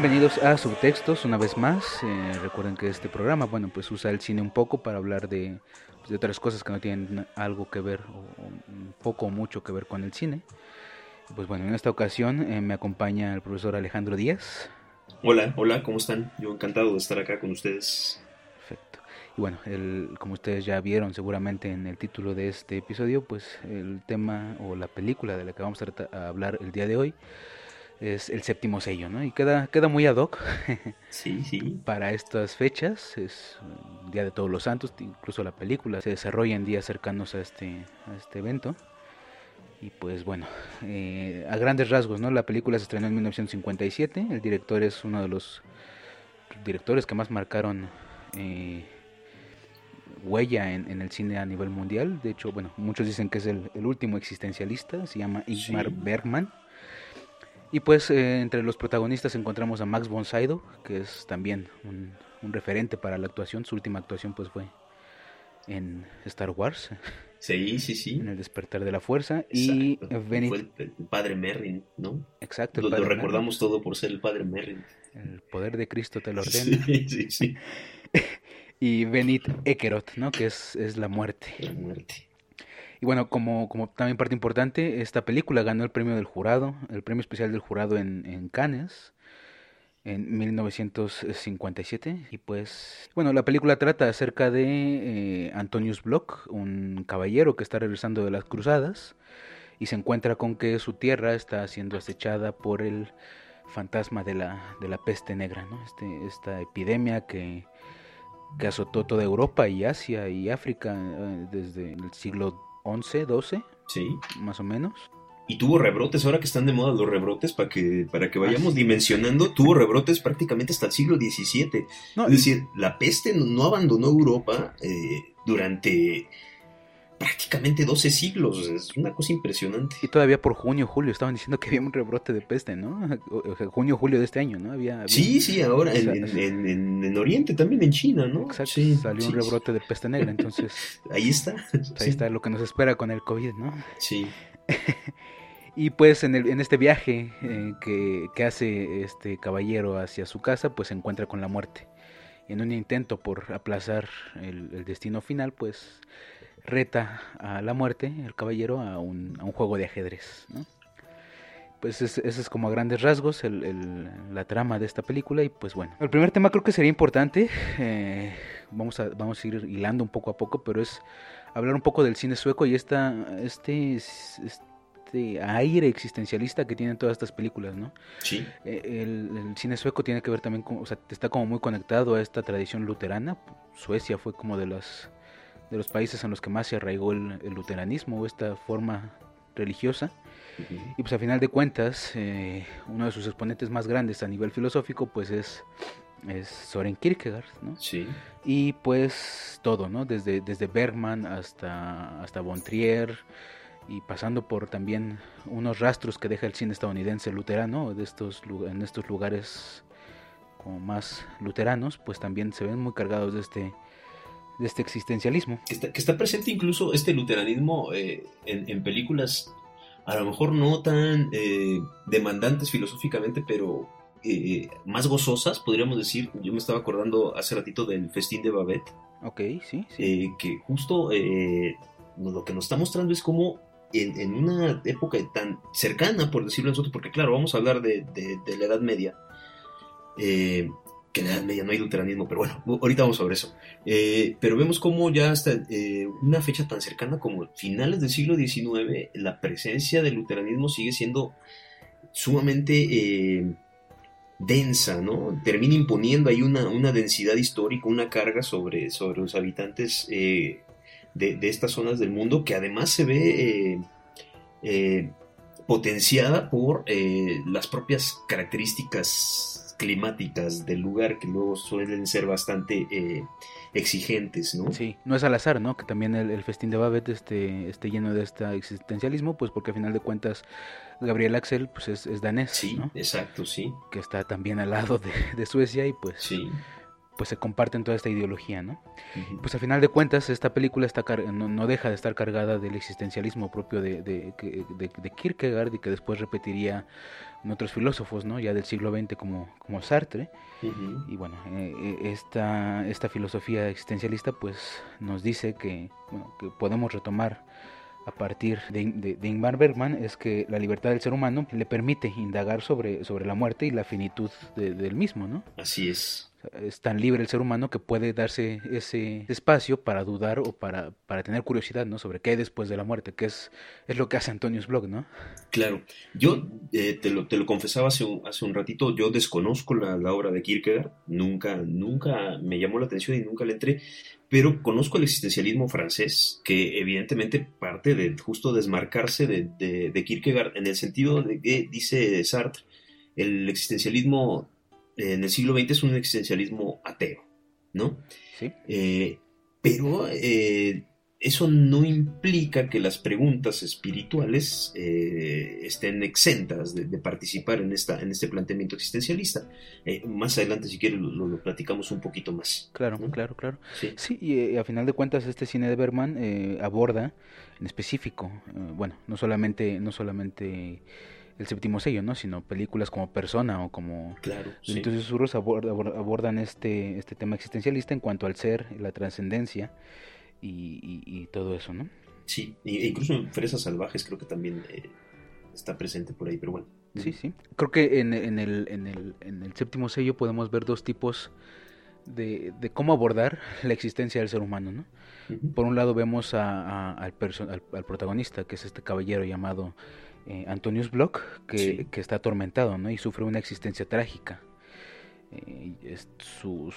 Bienvenidos a Subtextos una vez más. Eh, recuerden que este programa, bueno, pues usa el cine un poco para hablar de, de otras cosas que no tienen algo que ver o, o un poco o mucho que ver con el cine. Pues bueno, en esta ocasión eh, me acompaña el profesor Alejandro Díaz. Hola, hola, ¿cómo están? Yo encantado de estar acá con ustedes. Perfecto. Y bueno, el, como ustedes ya vieron seguramente en el título de este episodio, pues el tema o la película de la que vamos a, a hablar el día de hoy es el séptimo sello, ¿no? Y queda, queda muy ad hoc Sí, sí. para estas fechas, es el Día de Todos los Santos, incluso la película se desarrolla en días cercanos a este, a este evento. Y pues bueno, eh, a grandes rasgos, ¿no? La película se estrenó en 1957, el director es uno de los directores que más marcaron eh, huella en, en el cine a nivel mundial. De hecho, bueno, muchos dicen que es el, el último existencialista, se llama Ingmar Sí. Bergman. Y pues eh, entre los protagonistas encontramos a Max von Sydow, que es también un, un referente para la actuación. Su última actuación pues fue en Star Wars, Sí, sí, sí. en El despertar de la fuerza. Y Exacto. Benit- Fue el, el padre Merrin, ¿no? exacto, el, Lo, lo padre Merrin. recordamos todo por ser el padre Merrin. el poder de Cristo te lo ordena. Sí, sí, sí. Y Benit Ekerot, ¿no? que es, es la muerte. La muerte. Y bueno, como, como también parte importante, esta película ganó el premio del jurado, el premio especial del jurado en, en Cannes en 1957. Y pues, bueno, la película trata acerca de eh, Antonius Block, un caballero que está regresando de las cruzadas y se encuentra con que su tierra está siendo acechada por el fantasma de la, de la peste negra, ¿no? Este, esta epidemia que, que azotó toda Europa y Asia y África eh, desde el siglo XI, XII, Sí. más o menos. Y tuvo rebrotes, ahora que están de moda los rebrotes, para que, para que vayamos Ah, sí. dimensionando, tuvo rebrotes prácticamente hasta el siglo XVII. No, Es decir, la peste no, no abandonó Europa eh, durante prácticamente 12 siglos. Es una cosa impresionante. y todavía por junio, julio estaban diciendo que había un rebrote de peste, ¿no? O- o sea, junio, julio de este año, ¿no? Había, había- Sí, sí, ahora en, en- en- en- en Oriente, también en China, ¿no? Exacto, Sí, salió un sí, rebrote de peste negra, entonces Ahí está. pues, ahí está lo que nos espera con el COVID, ¿no? Sí, Y pues en, el, en este viaje eh, que, que hace este caballero hacia su casa, pues se encuentra con la muerte. En un intento por aplazar el, el destino final, pues reta a la muerte, el caballero, a un, a un juego de ajedrez. ¿no? Pues es- ese es como a grandes rasgos el- el- la trama de esta película. Y pues bueno, el primer tema creo que sería importante. eh, vamos, a, vamos a ir hilando un poco a poco, pero es hablar un poco del cine sueco y esta, este, este aire existencialista que tienen todas estas películas, ¿no? sí, Eh, El, el cine sueco tiene que ver también con, o sea, está como muy conectado a esta tradición luterana. Suecia fue como de los, de los países en los que más se arraigó el, el luteranismo o esta forma religiosa. Y pues a final de cuentas, eh, uno de sus exponentes más grandes a nivel filosófico pues es, es Soren Kierkegaard, ¿no? sí, Y pues todo, ¿no? Desde, desde Bergman hasta, hasta Von Trier y pasando por también unos rastros que deja el cine estadounidense luterano de estos, en estos lugares como más luteranos, pues también se ven muy cargados de este, de este existencialismo. Que está, que está presente incluso este luteranismo eh, en, en películas a lo mejor no tan eh, demandantes filosóficamente, pero eh, más gozosas, podríamos decir. Yo me estaba acordando hace ratito del Festín de Babette, Ok, sí, sí. eh, que justo eh, lo que nos está mostrando es cómo en, en una época tan cercana, por decirlo nosotros, porque claro, vamos a hablar de, de- de la Edad Media, eh, que en la Edad Media no hay luteranismo, pero bueno, ahorita vamos sobre eso. Eh, pero vemos cómo ya hasta eh, una fecha tan cercana como finales del siglo XIX, la presencia del luteranismo sigue siendo sumamente eh, densa, ¿no? Termina imponiendo ahí una, una densidad histórica, una carga sobre, sobre los habitantes de, estas zonas del mundo que además se ve potenciada por las propias características climáticas del lugar que luego suelen ser bastante eh, exigentes, ¿no? Sí, no es al azar, ¿no? Que también el, el festín de Babette esté, esté lleno de este existencialismo, pues porque a final de cuentas Gabriel Axel pues es, es danés, Sí, ¿no? exacto, sí, Que está también al lado de, de Suecia y pues sí. pues se comparten toda esta ideología, ¿no? Pues al final de cuentas esta película está no, deja de estar cargada del existencialismo propio de, de, de, Kierkegaard y que después repetiría en otros filósofos, ¿no? Ya del siglo XX como, como Sartre. Y bueno, eh, eh, esta, esta filosofía existencialista pues nos dice que, que podemos retomar a partir de, de, Ingmar Bergman es que la libertad del ser humano le permite indagar sobre, sobre la muerte y la finitud del mismo, ¿no? Así es es tan libre el ser humano que puede darse ese espacio para dudar o para, para tener curiosidad ¿no? sobre qué hay después de la muerte, que es, es lo que hace Antonius Blog, ¿no? Claro, yo eh, te, lo, te, lo, confesaba hace un, hace un ratito, yo desconozco la, la, obra de Kierkegaard, nunca, nunca me llamó la atención y nunca le entré, pero conozco el existencialismo francés, que evidentemente parte de justo desmarcarse de, de, de Kierkegaard en el sentido de que, dice Sartre, el existencialismo en el siglo XX es un existencialismo ateo, ¿no? Sí. Eh, pero eh, eso no implica que las preguntas espirituales eh, estén exentas de, participar en, esta, en este planteamiento existencialista. más adelante, si quieres, lo, platicamos un poquito más. Claro, claro, claro. Sí, y a final de cuentas, este cine de Berman aborda en específico, bueno, no solamente, no solamente el séptimo sello, ¿no? Sino películas como Persona o como claro, Entonces Susurros abordan este, este tema existencialista en cuanto al ser, la trascendencia y, todo eso, ¿no? Sí, e incluso en Fresas Salvajes creo que también eh, está presente por ahí, pero bueno. Sí, sí. Creo que en, en, el, en, el, en el séptimo sello podemos ver dos tipos de, de cómo abordar la existencia del ser humano, ¿no? Por un lado vemos a, al, al protagonista, que es este caballero llamado eh, Antonius Block, que, está atormentado ¿no? y sufre una existencia trágica. Eh, sus,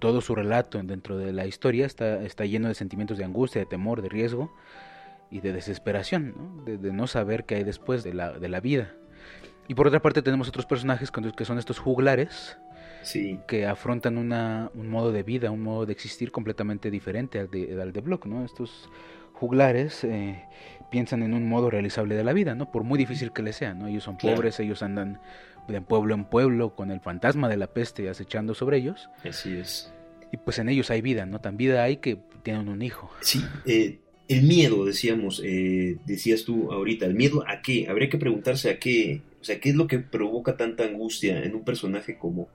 todo su relato dentro de la historia está, está lleno de sentimientos de angustia, de temor, de riesgo y de desesperación, ¿no? De, no saber qué hay después de la, de la vida. Y por otra parte tenemos otros personajes que son estos juglares, sí. que afrontan una, un modo de vida, un modo de existir completamente diferente al de, al de Block, ¿no? Estos juglares eh, piensan en un modo realizable de la vida, ¿no? Por muy difícil que les sea, ¿no? Ellos son pobres, ellos andan de pueblo en pueblo con el fantasma de la peste acechando sobre ellos. Así es. Y pues en ellos hay vida, ¿no? Tan vida hay que tienen un hijo. Sí, eh, el miedo, decíamos, eh, decías tú ahorita, ¿el miedo a qué? Habría que preguntarse a qué, o sea, ¿qué es lo que provoca tanta angustia en un personaje como,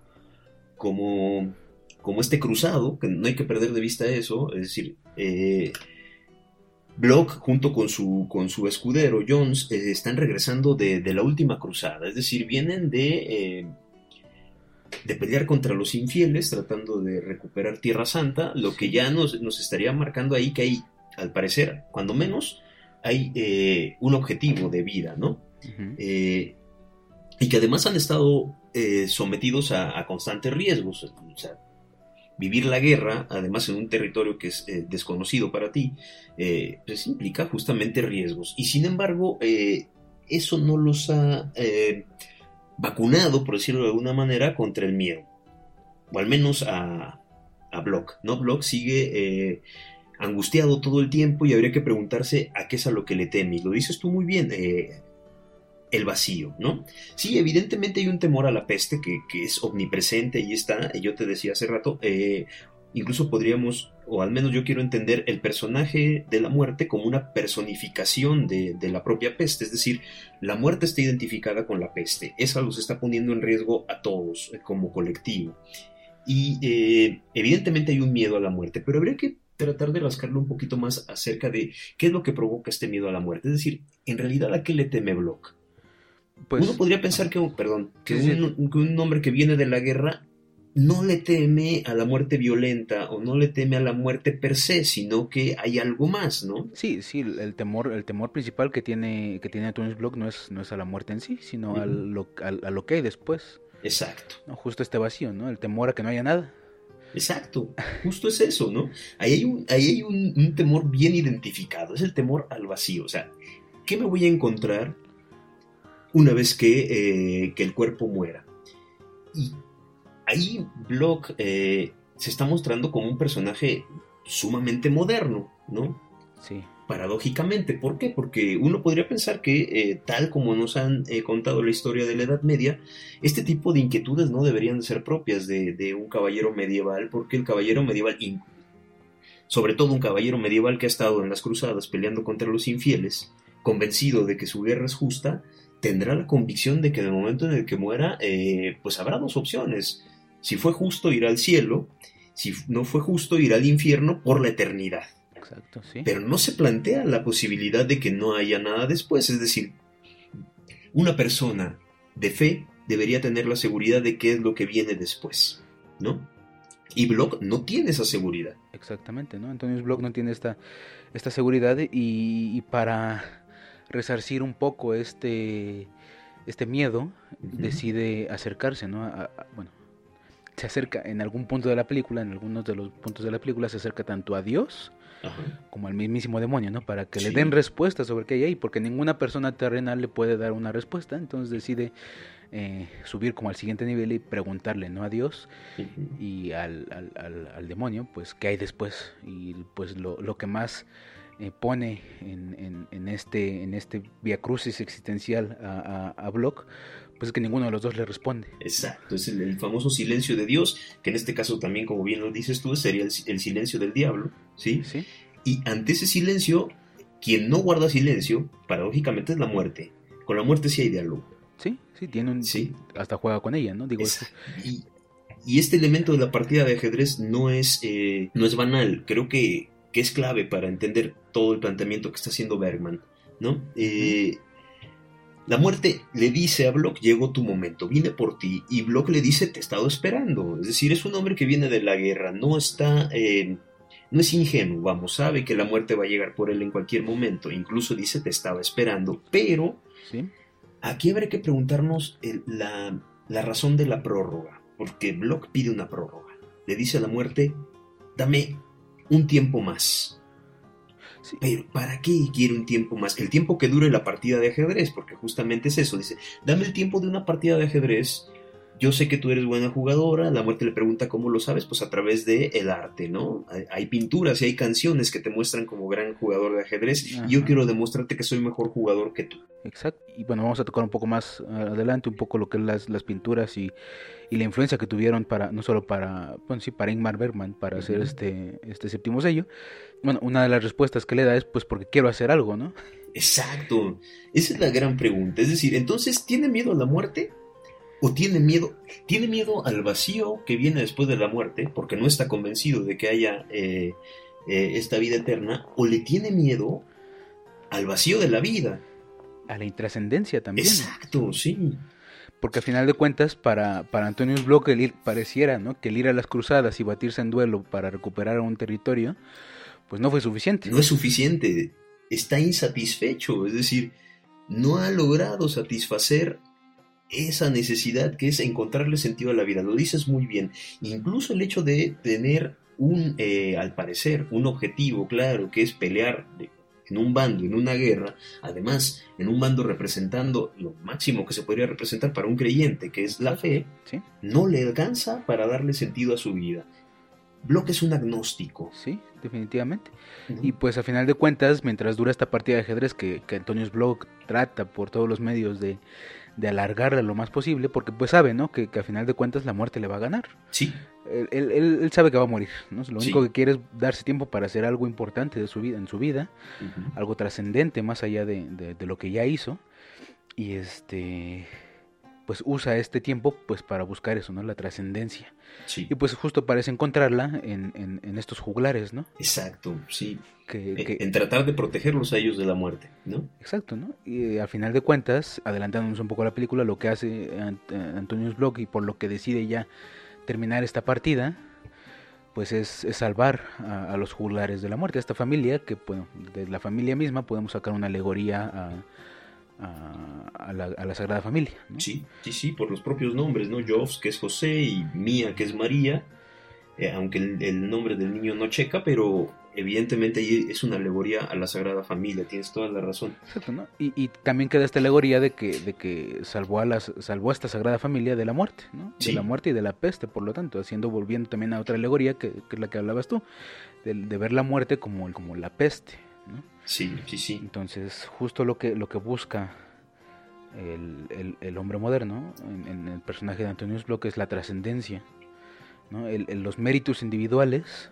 como, como este cruzado? Que no hay que perder de vista eso, es decir, eh, Block junto con su, con su escudero Jones eh, están regresando de, la última cruzada, es decir, vienen de, eh, de pelear contra los infieles tratando de recuperar Tierra Santa, lo que ya nos, estaría marcando ahí que hay, al parecer, cuando menos, hay eh, un objetivo de vida, ¿no? y que además han estado sometidos a, a, constantes riesgos. O sea, vivir la guerra, además en un territorio que es eh, desconocido para ti, eh, pues implica justamente riesgos. Y sin embargo, eh, eso no los ha vacunado, por decirlo de alguna manera, contra el miedo. O al menos a, a Block. ¿no? Block sigue angustiado todo el tiempo y habría que preguntarse a qué es a lo que le teme. Y lo dices tú muy bien el vacío, ¿no? Sí, evidentemente hay un temor a la peste que, es omnipresente y está, y yo te decía hace rato, eh, incluso podríamos, o al menos yo quiero entender el personaje de la muerte como una personificación de, la propia peste, es decir, la muerte está identificada con la peste, esa los está poniendo en riesgo a todos eh, como colectivo. Y eh, evidentemente hay un miedo a la muerte, pero habría que tratar de rascarlo un poquito más acerca de qué es lo que provoca este miedo a la muerte, es decir, en realidad a qué le teme Block. Pues, Uno podría pensar que, perdón, que, un, hombre que viene de la guerra no le teme a la muerte violenta o no le teme a la muerte per se, sino que hay algo más, ¿no? Sí, sí, el temor, el temor principal que tiene, que tiene Tony Block no es, no es a la muerte en sí, sino a, lo, a, lo, que hay después. Exacto. ¿no? Justo este vacío, ¿no? El temor a que no haya nada. Exacto, justo es eso, ¿no? Ahí hay, un, ahí hay un temor bien identificado, es el temor al vacío, o sea, ¿qué me voy a encontrar una vez que, eh, que el cuerpo muera. Y ahí Block eh, se está mostrando como un personaje sumamente moderno, ¿no? Sí. paradójicamente. ¿Por qué? Porque uno podría pensar que, eh, tal como nos han eh, contado la historia de la Edad Media, este tipo de inquietudes no deberían de ser propias de, un caballero medieval, porque el caballero medieval, sobre todo un caballero medieval que ha estado en las cruzadas peleando contra los infieles, convencido de que su guerra es justa, tendrá la convicción de que en el momento en el que muera, eh, pues habrá dos opciones. Si fue justo, ir al cielo, si no fue justo, ir al infierno por la eternidad. Pero no se plantea la posibilidad de que no haya nada después. Es decir, una persona de fe debería tener la seguridad de qué es lo que viene después, ¿no? Y Block no tiene esa seguridad. Exactamente, ¿no? Antonio Block no tiene esta, esta seguridad y, para resarcir un poco este, este miedo, decide acercarse, ¿no? bueno, se acerca en algún punto de la película, en algunos de los puntos de la película, se acerca tanto a Dios como al mismísimo demonio, ¿no? Para que le den respuesta sobre qué hay ahí, porque ninguna persona terrenal le puede dar una respuesta, entonces decide eh, subir como al siguiente nivel y preguntarle, ¿no? A Dios y al, al, al, demonio, pues, qué hay después, y pues lo, lo que más... Eh, pone en, en, en, este en este via crucis existencial a, a, a Block pues es que ninguno de los dos le responde. Exacto, es el, famoso silencio de Dios, que en este caso también, como bien lo dices tú, sería el, silencio del diablo, ¿sí? Sí. Y ante ese silencio, quien no guarda silencio, paradójicamente es la muerte. Con la muerte sí hay diálogo. Sí, sí, tiene un... Sí. Hasta juega con ella, ¿no? Digo, y, y, este elemento de la partida de ajedrez no es, eh, no es banal, creo que, que, es clave para entender todo el planteamiento que está haciendo Bergman, ¿no? Eh, la muerte le dice a Block, llegó tu momento, vine por ti, y Block le dice, te he estado esperando. Es decir, es un hombre que viene de la guerra, no está, eh, no es ingenuo, vamos, sabe que la muerte va a llegar por él en cualquier momento, incluso dice, te estaba esperando, pero aquí habría que preguntarnos la, la razón de la prórroga, porque Block pide una prórroga, le dice a la muerte, dame un tiempo más. Pero ¿para qué quiere un tiempo más? El tiempo que dure la partida de ajedrez, porque justamente es eso. Dice, dame el tiempo de una partida de ajedrez. Yo sé que tú eres buena jugadora. La muerte le pregunta cómo lo sabes, pues a través de el arte, ¿no? Hay, pinturas y hay canciones que te muestran como gran jugador de ajedrez. Y yo quiero demostrarte que soy mejor jugador que tú. Exacto. Y bueno, vamos a tocar un poco más adelante un poco lo que es las, las pinturas y, y la influencia que tuvieron para no solo para bueno, sí, para Ingmar Bergman para hacer este este séptimo sello bueno una de las respuestas que le da es pues porque quiero hacer algo no exacto esa es la gran pregunta es decir entonces tiene miedo a la muerte o tiene miedo tiene miedo al vacío que viene después de la muerte porque no está convencido de que haya eh, eh, esta vida eterna o le tiene miedo al vacío de la vida a la intrascendencia también exacto sí porque al final de cuentas para, para Antonio Bloch el ir, pareciera ¿no? que el ir a las cruzadas y batirse en duelo para recuperar un territorio, pues no fue suficiente. No es suficiente, está insatisfecho, es decir, no ha logrado satisfacer esa necesidad que es encontrarle sentido a la vida. Lo dices muy bien. Incluso el hecho de tener un, eh, al parecer, un objetivo claro, que es pelear en un bando, en una guerra, además en un bando representando lo máximo que se podría representar para un creyente, que es la fe, no le alcanza para darle sentido a su vida. Block es un agnóstico. Sí, definitivamente. Y pues a final de cuentas, mientras dura esta partida de ajedrez que, que Antonio Block trata por todos los medios de, de alargarla lo más posible, porque pues sabe, ¿no? Que, que, a final de cuentas la muerte le va a ganar. Sí. Él, él, sabe que va a morir, ¿no? Lo único que quiere es darse tiempo para hacer algo importante de su vida, en su vida, algo trascendente más allá de, de, lo que ya hizo. Y este pues usa este tiempo pues para buscar eso, ¿no? La trascendencia. Y pues justo parece encontrarla en, en, estos juglares, ¿no? Exacto, sí. Que, en, tratar de protegerlos a ellos de la muerte, ¿no? Exacto, ¿no? Y eh, al final de cuentas, adelantándonos un poco la película, lo que hace Antonio Block y por lo que decide ya terminar esta partida, pues es, salvar a, los juglares de la muerte, a esta familia, que bueno, de la familia misma podemos sacar una alegoría a a, la, Sagrada Familia. Sí, sí, sí, por los propios nombres, ¿no? Jobs, que es José, y Mía, que es María, eh, aunque el, nombre del niño no checa, pero evidentemente es una alegoría a la Sagrada Familia, tienes toda la razón. ¿no? Y, también queda esta alegoría de que, de que salvó, a las, salvó a esta Sagrada Familia de la muerte, ¿no? De la muerte y de la peste, por lo tanto, haciendo, volviendo también a otra alegoría, que, es la que hablabas tú, de, ver la muerte como, como la peste, ¿no? Sí, sí, sí. Entonces, justo lo que, lo que busca el, el, hombre moderno en, el personaje de Antonius Block es la trascendencia, ¿no? los méritos individuales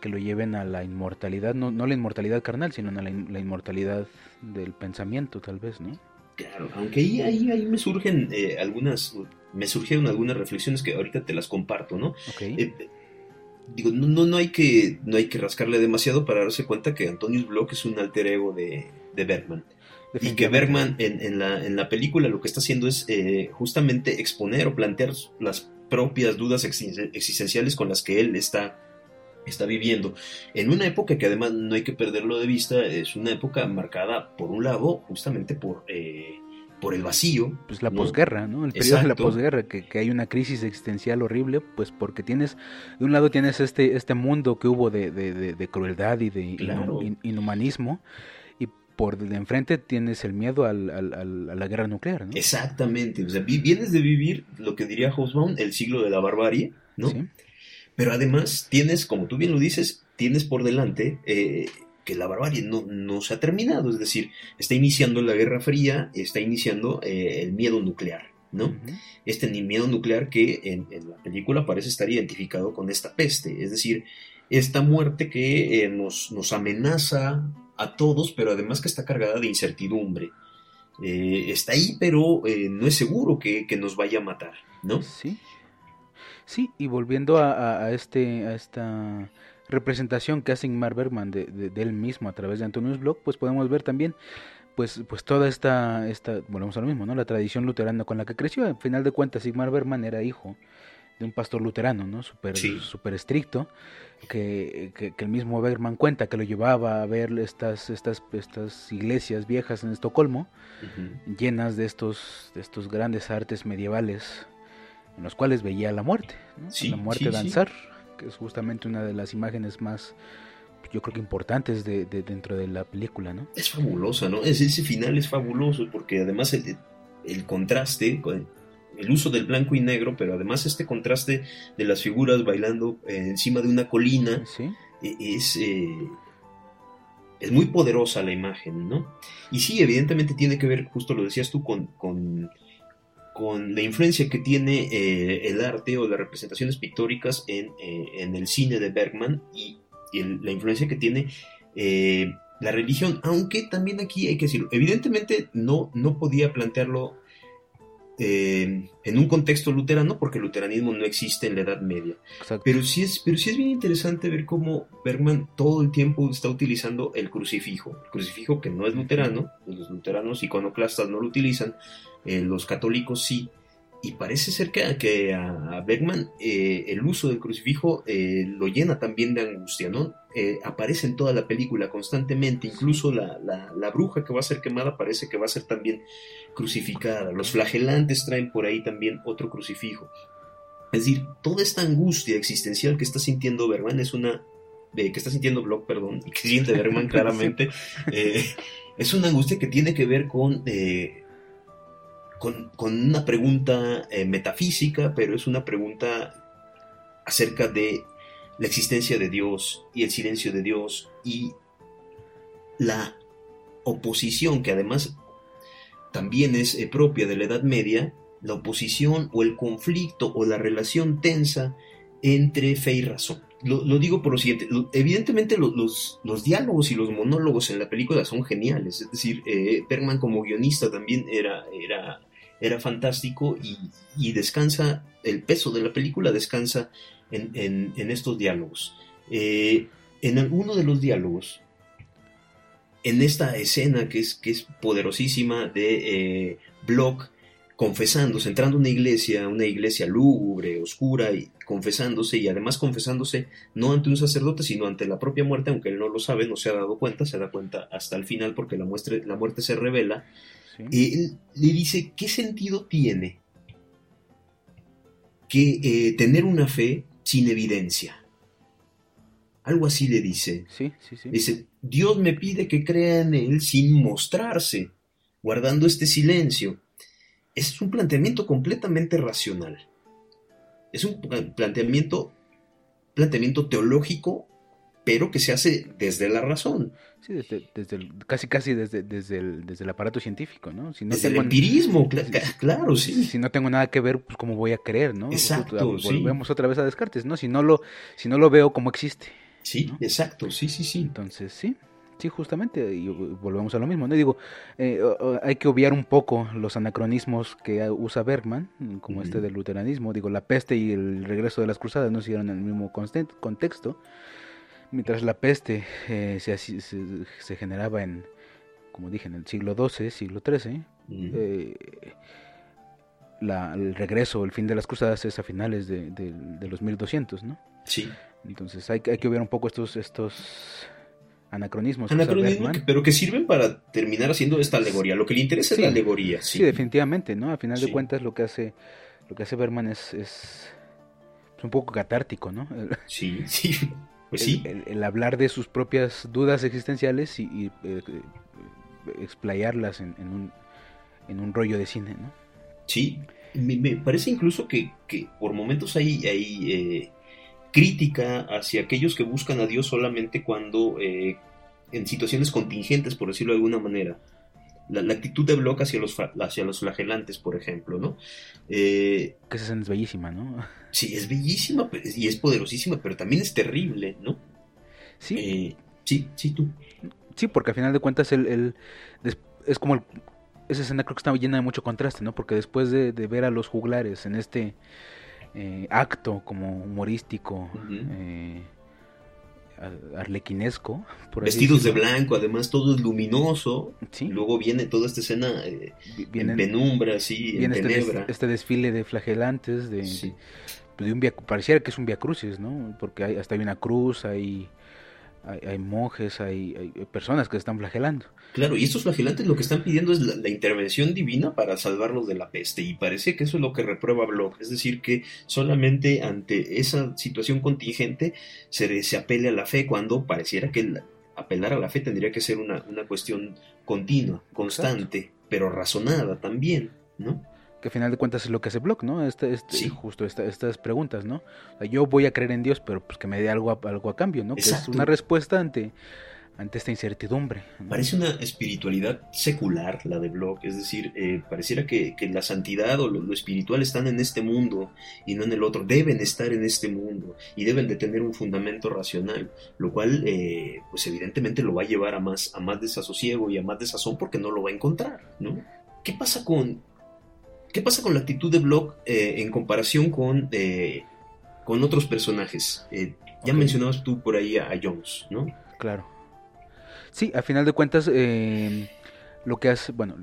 que lo lleven a la inmortalidad, no, no la inmortalidad carnal, sino a la, inmortalidad del pensamiento, tal vez, ¿no? Claro, aunque ahí, ahí, ahí me surgen eh, algunas, me surgieron algunas reflexiones que ahorita te las comparto, ¿no? Eh, digo, no, no, hay que, no hay que rascarle demasiado para darse cuenta que Antonius Block es un alter ego de, de Bergman. Y que Bergman en, en, la, en, la, película lo que está haciendo es eh, justamente exponer o plantear las propias dudas existenciales con las que él está está viviendo en una época que además no hay que perderlo de vista, es una época marcada por un lado justamente por, eh, por el vacío. Pues la posguerra, ¿no? El periodo de la posguerra, que, que, hay una crisis existencial horrible, pues porque tienes, de un lado tienes este, este mundo que hubo de, de, crueldad y de inhumanismo, y por de enfrente tienes el miedo al, al, a la guerra nuclear, ¿no? Exactamente, o sea, vienes de vivir lo que diría Hobsbawm, el siglo de la barbarie, ¿no? ¿Sí? Pero además tienes, como tú bien lo dices, tienes por delante eh, que la barbarie no, no, se ha terminado, es decir, está iniciando la Guerra Fría, está iniciando eh, el miedo nuclear, ¿no? Este miedo nuclear que en, la película parece estar identificado con esta peste, es decir, esta muerte que eh, nos, nos, amenaza a todos, pero además que está cargada de incertidumbre. está ahí, pero no es seguro que, que, nos vaya a matar, ¿no? Sí. Sí, y volviendo a, este, a esta representación que hace Ingmar Bergman de, de, él mismo a través de Antonius Block, pues podemos ver también pues, pues toda esta, esta, volvemos a lo mismo, ¿no? La tradición luterana con la que creció. Al final de cuentas, Ingmar Bergman era hijo de un pastor luterano, ¿no? Súper super estricto, que, que, el mismo Bergman cuenta que lo llevaba a ver estas, estas, estas iglesias viejas en Estocolmo, llenas de estos, de estos grandes artes medievales en los cuales veía la muerte, la muerte danzar, que es justamente una de las imágenes más, yo creo que importantes de, dentro de la película, ¿no? Es fabulosa, ¿no? ese final es fabuloso porque además el, contraste, el uso del blanco y negro, pero además este contraste de las figuras bailando eh, encima de una colina, e, es... Eh, es muy poderosa la imagen, ¿no? Y sí, evidentemente tiene que ver, justo lo decías tú, con con la influencia que tiene eh, el arte o las representaciones pictóricas en, eh, el cine de Bergman y, la influencia que tiene eh, la religión, aunque también aquí hay que decirlo, evidentemente no, no podía plantearlo en un contexto luterano porque el luteranismo no existe en la Edad Media. Pero sí, es, pero sí es bien interesante ver cómo Bergman todo el tiempo está utilizando el crucifijo, el crucifijo que no es luterano, los luteranos iconoclastas no lo utilizan, eh, los católicos sí. Y parece ser que, que a Bergman eh, el uso del crucifijo eh, lo llena también de angustia, ¿no? aparece en toda la película constantemente, incluso la, la, bruja que va a ser quemada parece que va a ser también crucificada. Los flagelantes traen por ahí también otro crucifijo. Es decir, toda esta angustia existencial que está sintiendo Bergman es una que está sintiendo Block, perdón, y que siente Bergman claramente, es una angustia que tiene que ver con con, una pregunta eh, metafísica, pero es una pregunta acerca de la existencia de Dios y el silencio de Dios y la oposición, que además también es eh, propia de la Edad Media, la oposición o el conflicto o la relación tensa entre fe y razón. Lo, digo por lo siguiente, evidentemente los, diálogos y los monólogos en la película son geniales, es decir, eh, Bergman como guionista también era, era era fantástico y, descansa, el peso de la película descansa en, estos diálogos. Eh, en alguno de los diálogos, en esta escena que es, que es poderosísima de eh, Block confesándose, entrando a una iglesia, una iglesia lúgubre, oscura, y confesándose, y además confesándose no ante un sacerdote, sino ante la propia muerte, aunque él no lo sabe, no se ha dado cuenta, se da cuenta hasta el final porque la, la muerte se revela, y él le dice, ¿qué sentido tiene que eh, tener una fe sin evidencia? Algo así le dice. Dice, Dios me pide que crea en Él sin mostrarse, guardando este silencio. Es un planteamiento completamente racional. Es un planteamiento, planteamiento teológico pero que se hace desde la razón. Sí, desde, desde casi casi desde, desde, el, desde el aparato científico, ¿no? Si no desde el empirismo, claro, sí. Si no tengo nada que ver, pues cómo voy a creer, ¿no? Exacto, Volvemos otra vez a Descartes, ¿no? Si no lo, si no lo veo, ¿cómo existe? Sí, exacto, sí, sí, sí. Entonces, sí, sí, justamente, y volvemos a lo mismo, ¿no? Digo, eh, hay que obviar un poco los anacronismos que usa Bergman, como este del luteranismo, digo, la peste y el regreso de las cruzadas no se dieron en el mismo contexto, mientras la peste eh, se, se, generaba en, como dije, en el siglo XII, siglo XIII, eh, la, el regreso, el fin de las cruzadas es a finales de, de, los 1200, ¿no? Sí. Entonces hay, hay, que ver un poco estos, estos anacronismos. Anacronismos, pero que sirven para terminar haciendo esta alegoría. Lo que le interesa es la alegoría. Sí. sí, definitivamente, ¿no? A final de cuentas lo que hace, lo que hace Berman es, es, un poco catártico, ¿no? Sí, sí. Pues sí. El, hablar de sus propias dudas existenciales y, eh, explayarlas en, un, en un rollo de cine, ¿no? Sí, me, parece incluso que, que, por momentos hay, hay eh, crítica hacia aquellos que buscan a Dios solamente cuando eh, en situaciones contingentes, por decirlo de alguna manera. La, actitud de Block hacia los, hacia los flagelantes, por ejemplo, ¿no? que esa es bellísima, ¿no? Sí, es bellísima y es poderosísima, pero también es terrible, ¿no? Sí. Eh, sí, sí, tú. Sí, porque al final de cuentas el, es como esa escena creo que está llena de mucho contraste, ¿no? Porque después de, ver a los juglares en este eh, acto como humorístico, eh, arlequinesco. Vestidos de blanco, además todo es luminoso. Luego viene toda esta escena en penumbra, así, en este, este, desfile de flagelantes, de, de un via, pareciera que es un via crucis, ¿no? Porque hay, hasta hay una cruz, hay, hay, monjes, hay, personas que se están flagelando. Claro, y estos flagelantes lo que están pidiendo es la, intervención divina para salvarlos de la peste, y parece que eso es lo que reprueba Bloch, es decir, que solamente ante esa situación contingente se, se apele a la fe, cuando pareciera que apelar a la fe tendría que ser una, una cuestión continua, constante, pero razonada también, ¿no? que al final de cuentas es lo que hace Block, ¿no? Este, este, Justo estas preguntas, ¿no? yo voy a creer en Dios, pero pues que me dé algo a, algo a cambio, ¿no? Que es una respuesta ante, ante esta incertidumbre. Parece una espiritualidad secular la de Block, es decir, eh, pareciera que, la santidad o lo, espiritual están en este mundo y no en el otro, deben estar en este mundo y deben de tener un fundamento racional, lo cual eh, pues evidentemente lo va a llevar a más, a más desasosiego y a más desazón porque no lo va a encontrar, ¿no? ¿Qué pasa con, ¿Qué pasa con la actitud de Block eh, en comparación con, eh, con otros personajes? Eh, ya mencionabas tú por ahí a, Jones, ¿no? Claro. Sí, a final de cuentas, lo que hace, bueno,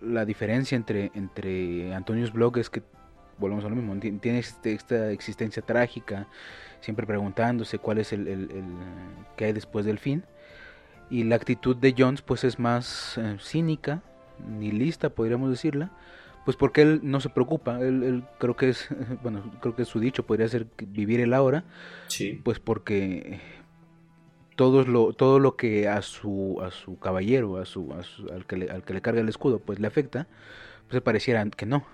la diferencia entre, entre Antonius Block es que, volvemos a lo mismo, tiene este, esta existencia trágica, siempre preguntándose cuál es el, el, que hay después del fin. Y la actitud de Jones, pues es más cínica, ni lista, podríamos decirla pues porque él no se preocupa, él, creo que es, bueno, creo que su dicho podría ser vivir el ahora, sí. pues porque todo lo, todo lo que a su, a su caballero, a su, al, que le, al que le carga el escudo, pues le afecta, pues pareciera que no,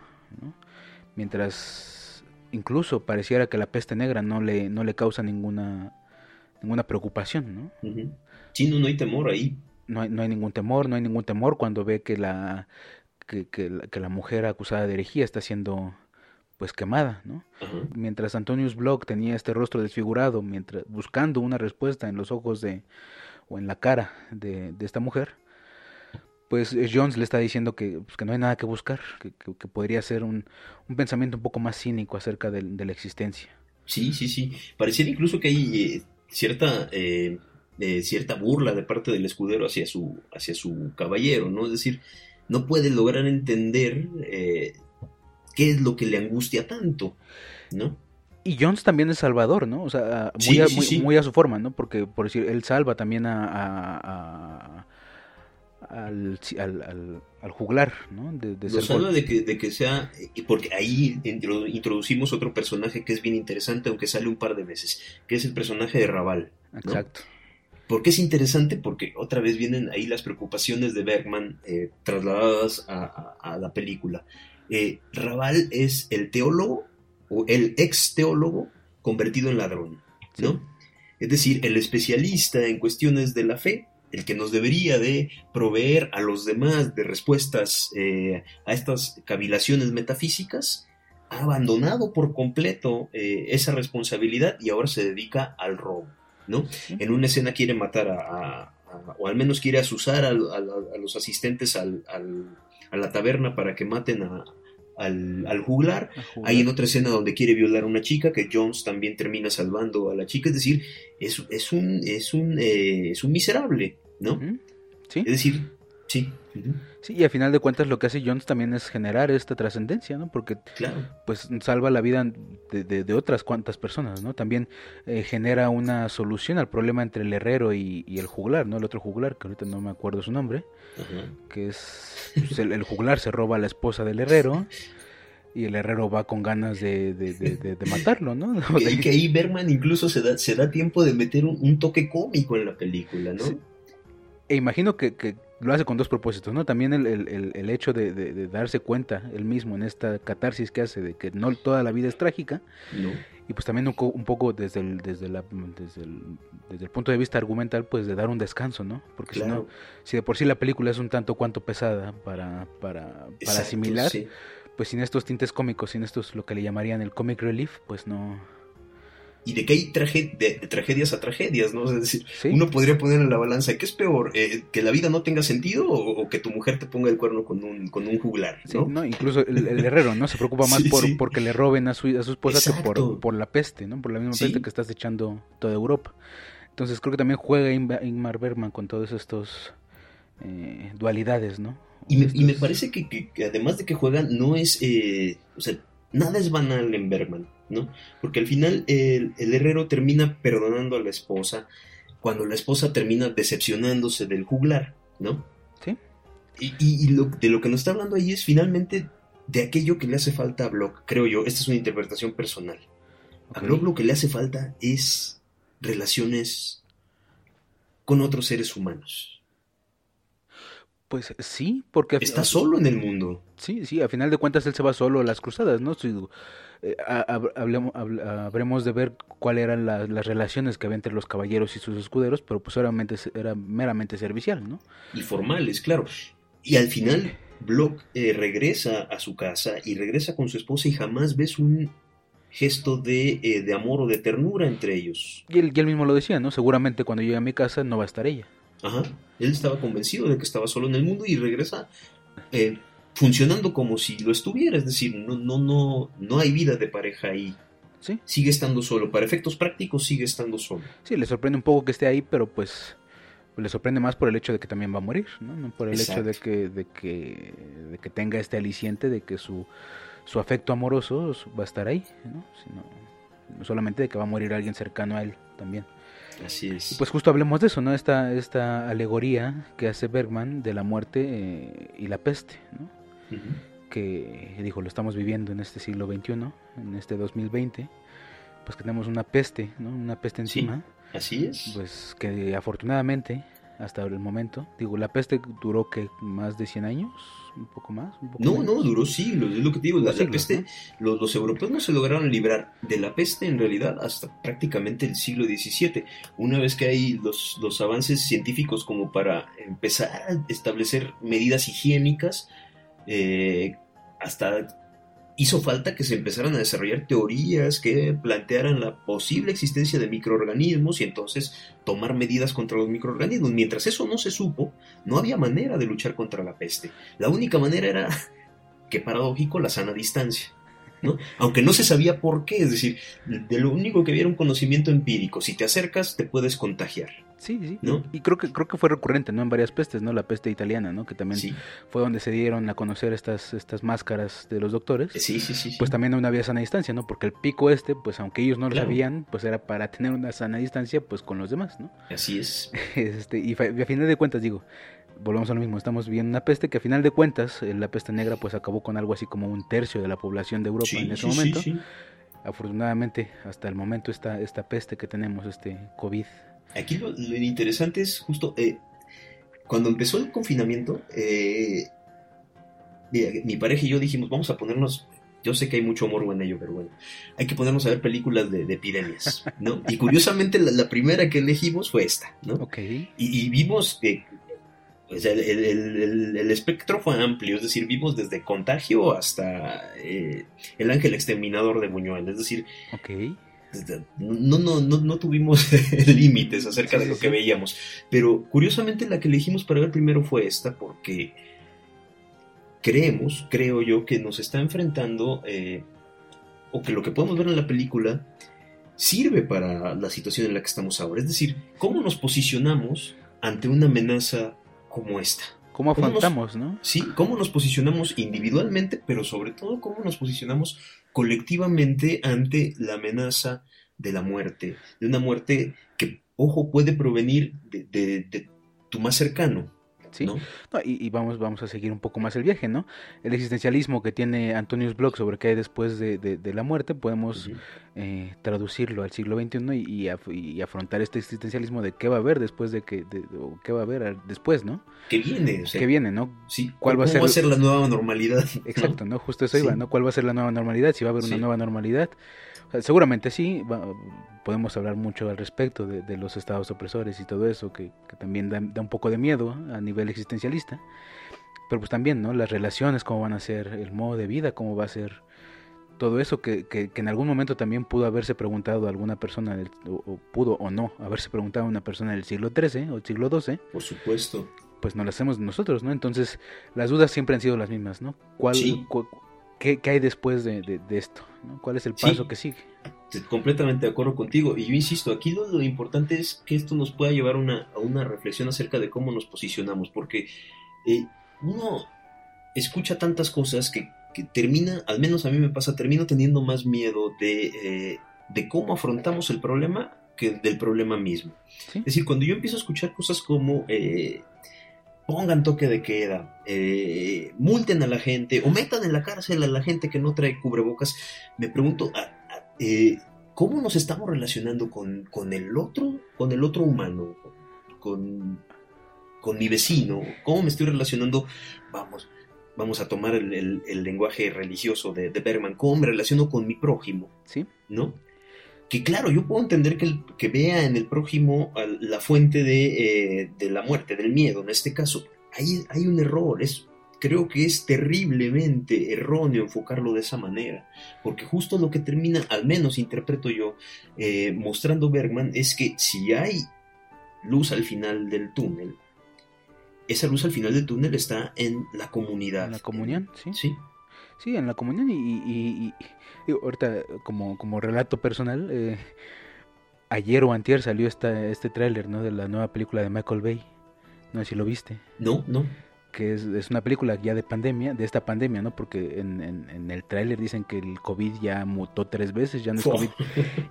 mientras incluso pareciera que la peste negra no le, no le causa ninguna, ninguna preocupación, ¿no? Sí, no, no hay temor ahí. No hay, no hay ningún temor, no hay ningún temor cuando ve que la que, la, mujer acusada de herejía está siendo pues quemada, ¿no? Mientras Antonius Block tenía este rostro desfigurado, mientras buscando una respuesta en los ojos de o en la cara de, esta mujer, pues eh, Jones le está diciendo que, pues, que no hay nada que buscar, que, que, podría ser un, un, pensamiento un poco más cínico acerca de, la existencia. Sí, sí, sí. Pareciera incluso que hay eh, cierta eh, cierta burla de parte del escudero hacia su hacia su caballero, ¿no? Es decir, no puede lograr entender qué es lo que le angustia tanto, ¿no? Y Jones también es salvador, ¿no? O sea, muy, a, muy, a su forma, ¿no? Porque, por decir, él salva también a, al, al, juglar, ¿no? De, de salva de que, de que sea, porque ahí introducimos otro personaje que es bien interesante, aunque sale un par de veces, que es el personaje de Raval. Exacto. ¿Por qué es interesante? Porque otra vez vienen ahí las preocupaciones de Bergman eh, trasladadas a, la película. Eh, Raval es el teólogo o el ex teólogo convertido en ladrón, ¿no? Es decir, el especialista en cuestiones de la fe, el que nos debería de proveer a los demás de respuestas eh, a estas cavilaciones metafísicas, ha abandonado por completo eh, esa responsabilidad y ahora se dedica al robo, ¿no? En una escena quiere matar a, o al menos quiere asusar a, los asistentes al, a la taberna para que maten al, al juglar. Hay en otra escena donde quiere violar a una chica, que Jones también termina salvando a la chica. Es decir, es, es un, es, un, eh, es un miserable, ¿no? Sí. Es decir, sí. Sí, y a final de cuentas lo que hace Jones también es generar esta trascendencia, ¿no? Porque pues salva la vida de, otras cuantas personas, ¿no? También eh, genera una solución al problema entre el herrero y, el juglar, ¿no? El otro juglar, que ahorita no me acuerdo su nombre, que es pues, el, juglar se roba a la esposa del herrero y el herrero va con ganas de, matarlo, ¿no? Y que ahí Bergman incluso se da, se da tiempo de meter un, toque cómico en la película, ¿no? E imagino que, que, lo hace con dos propósitos, ¿no? También el, el, el hecho de, de, darse cuenta él mismo en esta catarsis que hace de que no toda la vida es trágica. Y pues también un, un, poco desde el, desde, la, desde, el, desde el punto de vista argumental, pues de dar un descanso, ¿no? Porque si no, si de por sí la película es un tanto cuanto pesada para, para, para asimilar, pues sin estos tintes cómicos, sin estos lo que le llamarían el comic relief, pues no y de que hay de, tragedias a tragedias, ¿no? Es decir, uno podría poner en la balanza, ¿qué es peor? Eh, ¿Que la vida no tenga sentido o, que tu mujer te ponga el cuerno con un, con un juglar? ¿no? Sí, ¿no? Incluso el, herrero, ¿no? Se preocupa más por porque le roben a su, a su esposa que por, por, la peste, ¿no? Por la misma peste que estás echando toda Europa. Entonces creo que también juega Ingmar Bergman con todos estos eh, dualidades, ¿no? Y me, y me parece que, que, además de que juegan, no es, eh, o sea, nada es banal en Bergman. ¿No? Porque al final el, herrero termina perdonando a la esposa cuando la esposa termina decepcionándose del juglar, ¿no? Sí. Y, de lo que nos está hablando ahí es finalmente de aquello que le hace falta a Block, creo yo, esta es una interpretación personal. A Block lo que le hace falta es relaciones con otros seres humanos. Pues sí, porque... Está solo en el mundo. Sí, sí, a final de cuentas él se va solo a las cruzadas, ¿no? Eh, habremos de ver cuáles eran las relaciones que había entre los caballeros y sus escuderos, pero pues era meramente servicial, ¿no? Y formales, claro. Y al final, Block eh, regresa a su casa y regresa con su esposa y jamás ves un gesto de, eh, de amor o de ternura entre ellos. Y él, mismo lo decía, ¿no? Seguramente cuando llegue a mi casa no va a estar ella. Ajá. Él estaba convencido de que estaba solo en el mundo y regresa funcionando como si lo estuviera, es decir, no, no, no, no hay vida de pareja ahí. ¿Sí? Sigue estando solo, para efectos prácticos sigue estando solo. Sí, le sorprende un poco que esté ahí, pero pues le sorprende más por el hecho de que también va a morir, ¿no? no por el hecho de que, de que, de que tenga este aliciente de que su, su afecto amoroso va a estar ahí, ¿no? Sino, solamente de que va a morir alguien cercano a él también. Así es. Y pues justo hablemos de eso, ¿no? Esta, esta alegoría que hace Bergman de la muerte eh, y la peste, ¿no? que dijo, lo estamos viviendo en este siglo XXI, en este 2020, pues que tenemos una peste, ¿no? Una peste encima. así es. Pues que afortunadamente, hasta el momento, digo, la peste duró que más de 100 años, un poco más. no, no, duró siglos, es lo que te digo, la, peste, los, los, europeos no se lograron librar de la peste en realidad hasta prácticamente el siglo XVII, una vez que hay los, los avances científicos como para empezar a establecer medidas higiénicas, eh, hasta hizo falta que se empezaran a desarrollar teorías que plantearan la posible existencia de microorganismos y entonces tomar medidas contra los microorganismos. Mientras eso no se supo, no había manera de luchar contra la peste. La única manera era, que paradójico, la sana distancia. ¿No? Aunque no se sabía por qué, es decir, de lo único que había era un conocimiento empírico. Si te acercas, te puedes contagiar. Sí, sí. ¿no? Y creo que creo que fue recurrente, ¿no? En varias pestes, ¿no? La peste italiana, ¿no? Que también fue donde se dieron a conocer estas estas máscaras de los doctores. Sí, sí, sí. Pues también una vía sana distancia, ¿no? Porque el pico este, pues aunque ellos no lo sabían, pues era para tener una sana distancia, pues con los demás, ¿no? Así es. este, y a final de cuentas, digo, volvemos a lo mismo, estamos viendo una peste que a final de cuentas, eh, la peste negra pues acabó con algo así como un tercio de la población de Europa en ese momento. Afortunadamente, hasta el momento esta, esta peste que tenemos, este COVID Aquí lo, interesante es justo, eh, cuando empezó el confinamiento, eh, mi pareja y yo dijimos, vamos a ponernos Yo sé que hay mucho morbo en ello, pero bueno, hay que ponernos a ver películas de, epidemias, ¿no? Y curiosamente la, primera que elegimos fue esta, ¿no? Ok. Y, vimos que pues, el, espectro fue amplio, es decir, vimos desde contagio hasta eh, el ángel exterminador de Buñuel, es decir, okay. no, no, no, no tuvimos límites acerca de lo que veíamos, pero curiosamente la que elegimos para ver primero fue esta porque creemos, creo yo, que nos está enfrentando, eh, o que lo que podemos ver en la película sirve para la situación en la que estamos ahora. Es decir, cómo nos posicionamos ante una amenaza como esta. ¿Cómo afrontamos, no? Sí, cómo nos posicionamos individualmente, pero sobre todo cómo nos posicionamos colectivamente ante la amenaza de la muerte, de una muerte que, ojo, puede provenir de tu más cercano, ¿sí? y, vamos, vamos a seguir un poco más el viaje, ¿no? El existencialismo que tiene Antonius Bloch sobre qué hay después de, la muerte, podemos eh, traducirlo al siglo XXI y, y, afrontar este existencialismo de qué va a haber después de que, o qué va a haber después, ¿no? ¿Qué viene? ¿Qué viene, no? Sí, ¿cuál va a ser? va a ser la nueva normalidad? Exacto, ¿no? Justo eso iba, ¿no? ¿Cuál va a ser la nueva normalidad? Si va a haber una nueva normalidad seguramente sí, podemos hablar mucho al respecto de, los estados opresores y todo eso, que, también da, un poco de miedo a nivel existencialista, pero pues también, ¿no? Las relaciones, cómo van a ser, el modo de vida, cómo va a ser todo eso que, que, en algún momento también pudo haberse preguntado a alguna persona, o, pudo o no haberse preguntado a una persona del siglo XIII o siglo XII. Por supuesto. Pues no las hacemos nosotros, ¿no? Entonces, las dudas siempre han sido las mismas, ¿no? ¿Cuál, ¿qué, hay después de, esto? ¿Cuál es el paso que sigue? Completamente de acuerdo contigo. Y yo insisto, aquí lo, importante es que esto nos pueda llevar una, a una reflexión acerca de cómo nos posicionamos, porque eh, uno escucha tantas cosas que, termina, al menos a mí me pasa, termino teniendo más miedo de, eh, de cómo afrontamos el problema que del problema mismo. Es decir, cuando yo empiezo a escuchar cosas como eh, pongan toque de queda, eh, multen a la gente o metan en la cárcel a la gente que no trae cubrebocas, me pregunto, ah, ah, eh, ¿cómo nos estamos relacionando con, con, el otro, con el otro humano, con, con mi vecino? ¿Cómo me estoy relacionando? Vamos, vamos a tomar el, lenguaje religioso de, de, Bergman, ¿cómo me relaciono con mi prójimo? ¿Sí? ¿No? Que claro, yo puedo entender que, que vea en el prójimo la fuente eh, de, la muerte, del miedo, en este caso. Hay, hay un error, es, creo que es terriblemente erróneo enfocarlo de esa manera, porque justo lo que termina, al menos interpreto yo, eh, mostrando Bergman, es que si hay luz al final del túnel, esa luz al final del túnel está en la comunidad. En la comunión, sí. Sí. Sí, en la comunión y, ahorita como, como relato personal, eh, ayer o antier salió esta, este tráiler ¿no? de la nueva película de Michael Bay. No sé si lo viste. No, no. Que es, es una película ya de pandemia, de esta pandemia, ¿no? Porque en, en, el tráiler dicen que el COVID ya mutó tres veces, ya no es COVID,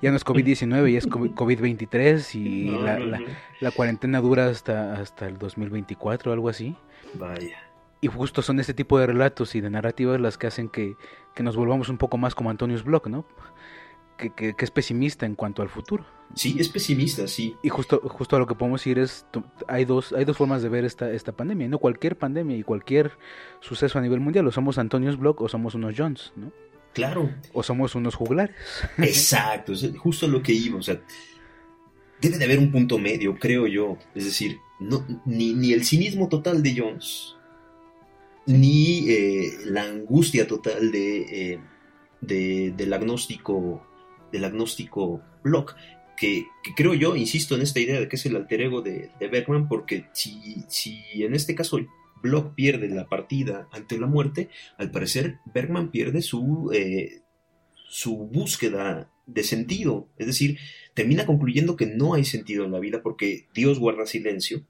ya no es COVID-19, ya es COVID-23 y la, la, la, cuarentena dura hasta, hasta el 2024 o algo así. Vaya. Y justo son este tipo de relatos y de narrativas las que hacen que, nos volvamos un poco más como Antonius Bloch, ¿no? Que, que, es pesimista en cuanto al futuro. Sí, es pesimista, sí. Y justo, justo a lo que podemos ir es, hay dos, hay dos formas de ver esta, esta pandemia, ¿no? Cualquier pandemia y cualquier suceso a nivel mundial, o somos Antonius Bloch o somos unos Jones, ¿no? Claro. O somos unos juglares. Exacto, es justo lo que iba, o sea, debe de haber un punto medio, creo yo. Es decir, no, ni, ni el cinismo total de Jones, ni eh, la angustia total de, eh, del agnóstico del agnóstico que, creo yo, insisto en esta idea de que es el alter ego de, Bergman, porque si, en este caso Block pierde la partida ante la muerte, al parecer Bergman pierde su, eh, su búsqueda de sentido, es decir, termina concluyendo que no hay sentido en la vida porque Dios guarda silencio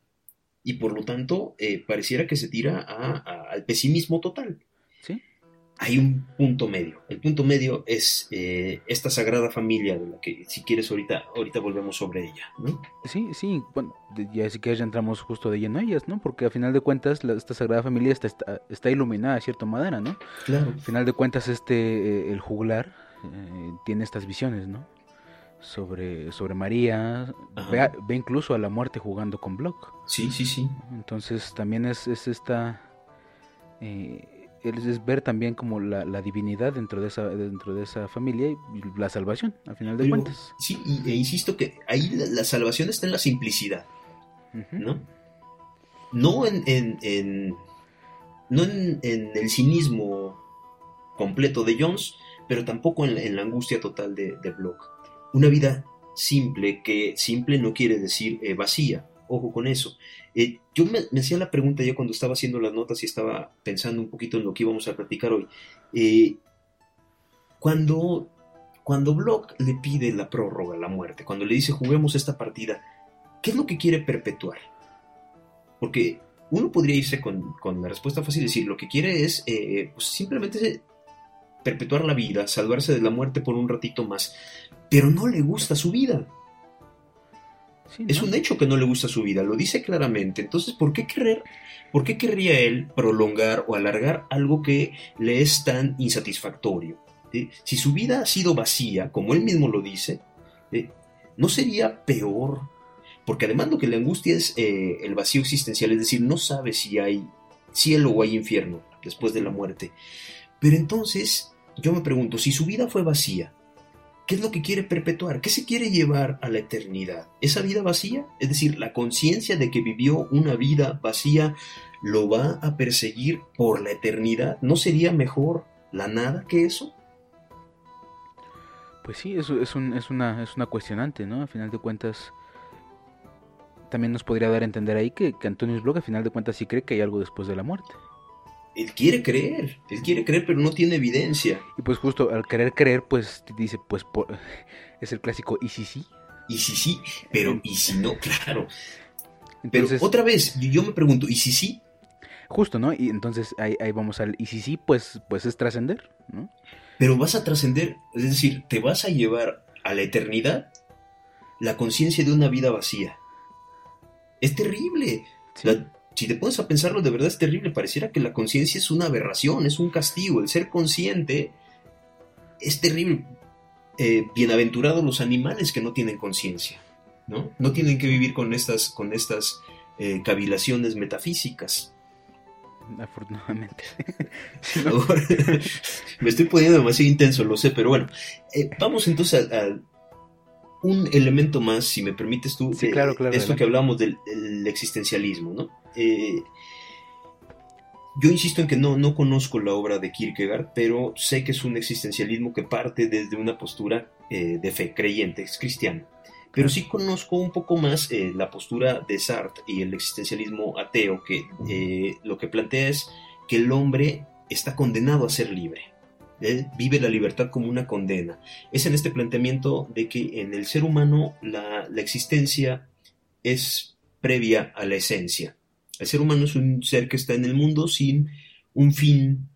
y por lo tanto eh, pareciera que se tira al pesimismo total. ¿Sí? Hay un punto medio. El punto medio es eh, esta sagrada familia de la que si quieres ahorita, ahorita volvemos sobre ella. ¿no? Sí, sí, bueno, ya si quieres ya entramos justo de lleno a ellas, ¿no? Porque a final de cuentas esta sagrada familia está, está, iluminada de cierta manera, ¿no? Claro. Al final de cuentas este, eh, el juglar tiene estas visiones, ¿no? Sobre, sobre María, ve, ve, incluso a la muerte jugando con Block. Sí, sí, sí. Entonces también es, es esta... Eh, es ver también como la, divinidad dentro de esa dentro de esa familia y la salvación, al final de cuentas. Sí, e insisto que ahí la, salvación está en la simplicidad, ¿no? No en, en, no en, el cinismo completo de Jones, pero tampoco en la, angustia total de, de, Block. Una vida simple, que simple no quiere decir eh, vacía, ojo con eso. Eh, yo me, hacía la pregunta ya cuando estaba haciendo las notas y estaba pensando un poquito en lo que íbamos a platicar hoy. Eh, cuando, cuando Block le pide la prórroga, la muerte, cuando le dice juguemos esta partida, ¿qué es lo que quiere perpetuar? Porque uno podría irse con, la respuesta fácil y decir, lo que quiere es eh, pues simplemente perpetuar la vida, salvarse de la muerte por un ratito más, pero no le gusta su vida. Es un hecho que no le gusta su vida, lo dice claramente. Entonces, ¿por qué querer, por qué querría él prolongar o alargar algo que le es tan insatisfactorio? Si su vida ha sido vacía, como él mismo lo dice, ¿no sería peor? Porque además lo que le angustia es eh, el vacío existencial, es decir, no sabe si hay cielo o hay infierno después de la muerte. Pero entonces, yo me pregunto, si su vida fue vacía, ¿Qué es lo que quiere perpetuar? ¿Qué se quiere llevar a la eternidad? ¿Esa vida vacía? Es decir, la conciencia de que vivió una vida vacía lo va a perseguir por la eternidad. ¿No sería mejor la nada que eso? Pues sí, eso es, es, una, es una cuestionante, ¿no? A final de cuentas, también nos podría dar a entender ahí que, que Antonius Bloch, a final de cuentas, sí cree que hay algo después de la muerte él quiere creer, él quiere creer, pero no tiene evidencia. Y pues justo al querer creer, pues dice, pues es el clásico, ¿y si sí? Y si sí, pero ¿y si no? Claro. pero otra vez, yo me pregunto, ¿y si sí? Justo, ¿no? Y entonces ahí, vamos al, ¿y si sí? Pues, pues es trascender, ¿no? Pero vas a trascender, es decir, te vas a llevar a la eternidad la conciencia de una vida vacía. Es terrible. La, si te pones a pensarlo, de verdad es terrible. Pareciera que la conciencia es una aberración, es un castigo. El ser consciente es terrible. Eh, bienaventurados los animales que no tienen conciencia, ¿no? No tienen que vivir con estas, con estas eh, cavilaciones metafísicas. Afortunadamente. me estoy poniendo demasiado intenso, lo sé, pero bueno. Eh, vamos entonces a, un elemento más, si me permites tú, sí, claro, claro, esto que hablamos del, existencialismo, ¿no? Eh, yo insisto en que no, no conozco la obra de Kierkegaard, pero sé que es un existencialismo que parte desde una postura eh, de fe creyente, es cristiano. Pero sí conozco un poco más eh, la postura de Sartre y el existencialismo ateo, que lo que plantea es que el hombre está condenado a ser libre. Vive la libertad como una condena. Es en este planteamiento de que en el ser humano la, existencia es previa a la esencia. El ser humano es un ser que está en el mundo sin un fin,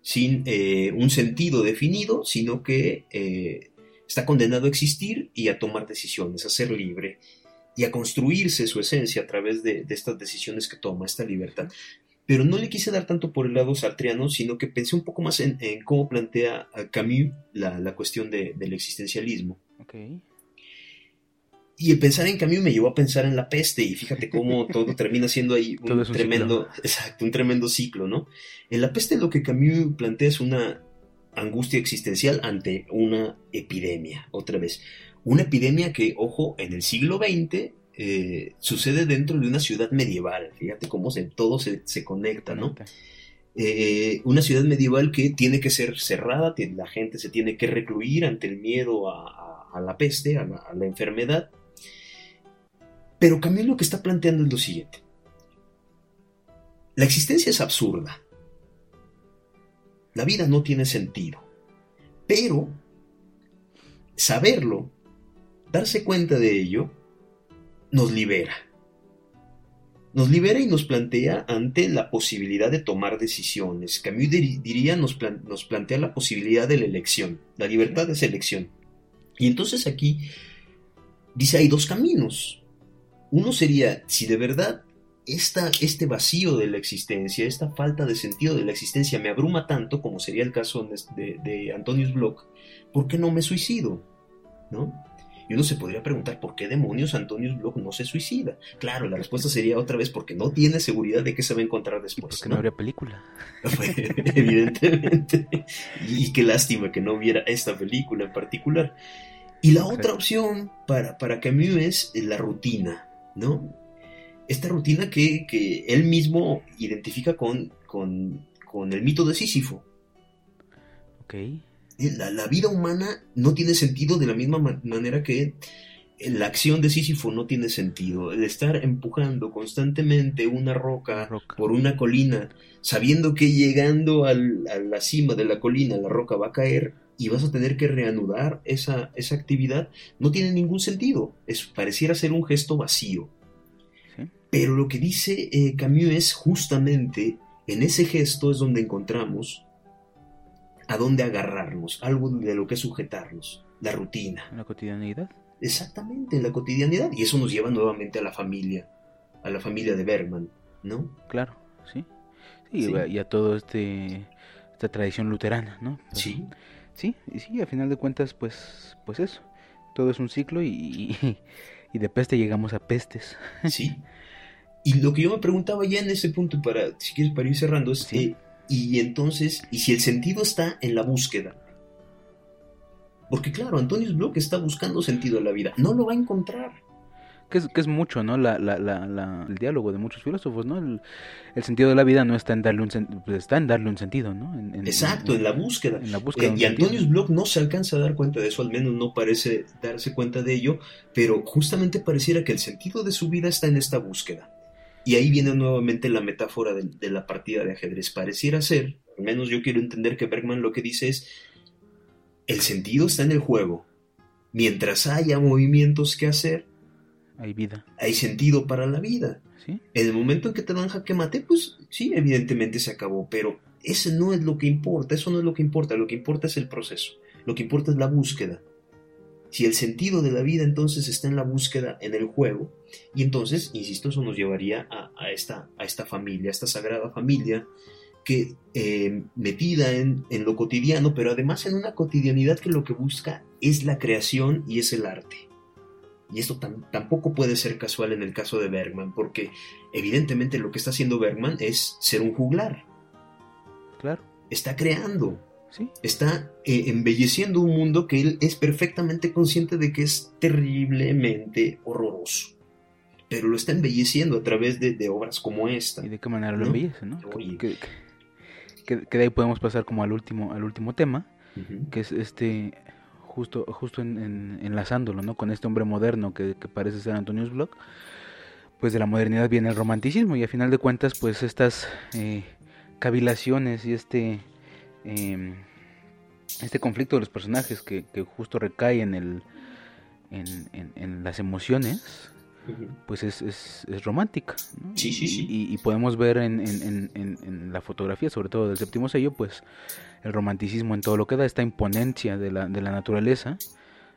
sin eh, un sentido definido, sino que eh, está condenado a existir y a tomar decisiones, a ser libre y a construirse su esencia a través de, de estas decisiones que toma, esta libertad pero no le quise dar tanto por el lado sartriano, sino que pensé un poco más en, cómo plantea Camus la, cuestión del existencialismo. Y el pensar en Camus me llevó a pensar en la peste, y fíjate cómo todo termina siendo ahí un, tremendo, exacto, un tremendo ciclo, ¿no? En la peste lo que Camus plantea es una angustia existencial ante una epidemia, otra vez. Una epidemia que, ojo, en el siglo XX eh, sucede dentro de una ciudad medieval. Fíjate cómo se, todo se, conecta, ¿no? Eh, una ciudad medieval que tiene que ser cerrada, la gente se tiene que recluir ante el miedo a, la peste, a la, enfermedad. Pero Camilo lo que está planteando es lo siguiente. La existencia es absurda. La vida no tiene sentido. Pero saberlo, darse cuenta de ello, nos libera. Nos libera y nos plantea ante la posibilidad de tomar decisiones. Camus diría, nos, nos plantea la posibilidad de la elección. La libertad es elección. Y entonces aquí dice, hay dos caminos. Uno sería, si de verdad esta, este vacío de la existencia, esta falta de sentido de la existencia me abruma tanto, como sería el caso de, de Antonius Bloch, ¿por qué no me suicido? ¿No? Y uno se podría preguntar por qué demonios Antonius Block no se suicida. Claro, la respuesta sería otra vez porque no tiene seguridad de qué se va a encontrar después. Porque ¿no? habría película. Evidentemente. Y, qué lástima que no hubiera esta película en particular. Y la otra opción para, para Camus es la rutina, ¿no? Esta rutina que, que él mismo identifica con, con, con el mito de Sísifo. Ok la, vida humana no tiene sentido de la misma manera que la acción de Sísifo no tiene sentido. El estar empujando constantemente una roca, por una colina, sabiendo que llegando a la cima de la colina la roca va a caer y vas a tener que reanudar esa, esa actividad, no tiene ningún sentido. Es, pareciera ser un gesto vacío. Pero lo que dice eh, Camus es justamente en ese gesto es donde encontramos a dónde agarrarnos, algo de lo que sujetarnos, la rutina. ¿En la cotidianidad? Exactamente, en la cotidianidad. Y eso nos lleva nuevamente a la familia, a la familia de Bergman, ¿no? Claro, sí. Sí, y a todo este esta tradición luterana, ¿no? sí. Sí, y sí, a final de cuentas, pues, pues eso. Todo es un ciclo y, y, de peste llegamos a pestes. Sí. Y lo que yo me preguntaba ya en ese punto, para, si quieres, para ir cerrando, es eh, y entonces, y si el sentido está en la búsqueda. Porque claro, Antonius Bloch está buscando sentido en la vida. No lo va a encontrar. Que es, que es mucho, ¿no? La, la, la, el diálogo de muchos filósofos, ¿no? El, sentido de la vida no está en darle un, pues, está en darle un sentido, ¿no? Exacto, en, la búsqueda. En la búsqueda eh, y Antonius Bloch no se alcanza a dar cuenta de eso, al menos no parece darse cuenta de ello, pero justamente pareciera que el sentido de su vida está en esta búsqueda. Y ahí viene nuevamente la metáfora de, la partida de ajedrez. Pareciera ser, al menos yo quiero entender que Bergman lo que dice es, el sentido está en el juego. Mientras haya movimientos que hacer, hay vida. Hay sentido para la vida. En el momento en que te dan jaque mate, pues sí, evidentemente se acabó, pero ese no es lo que importa, eso no es lo que importa, lo que importa es el proceso, lo que importa es la búsqueda. Si el sentido de la vida entonces está en la búsqueda, en el juego, y entonces, insisto, eso nos llevaría a, esta, a esta familia, a esta sagrada familia, que eh, metida en, lo cotidiano, pero además en una cotidianidad que lo que busca es la creación y es el arte. Y esto tampoco puede ser casual en el caso de Bergman, porque evidentemente lo que está haciendo Bergman es ser un juglar. Claro. Está creando, Está eh, embelleciendo un mundo que él es perfectamente consciente de que es terriblemente horroroso. Pero lo está embelleciendo a través de, obras como esta. ¿Y de qué manera lo embellece, no? Que, de ahí podemos pasar como al último, al último tema, que es este, justo, justo en, enlazándolo, ¿no? Con este hombre moderno que, parece ser Antonius Bloch, pues de la modernidad viene el romanticismo y a final de cuentas, pues estas eh, cavilaciones y este Em, este conflicto de los personajes que, justo recae en, el, en, las emociones, pues es, es, romántica. Y, podemos ver en, la fotografía, sobre todo del séptimo sello, pues el romanticismo en todo lo que da, esta imponencia de la, de la naturaleza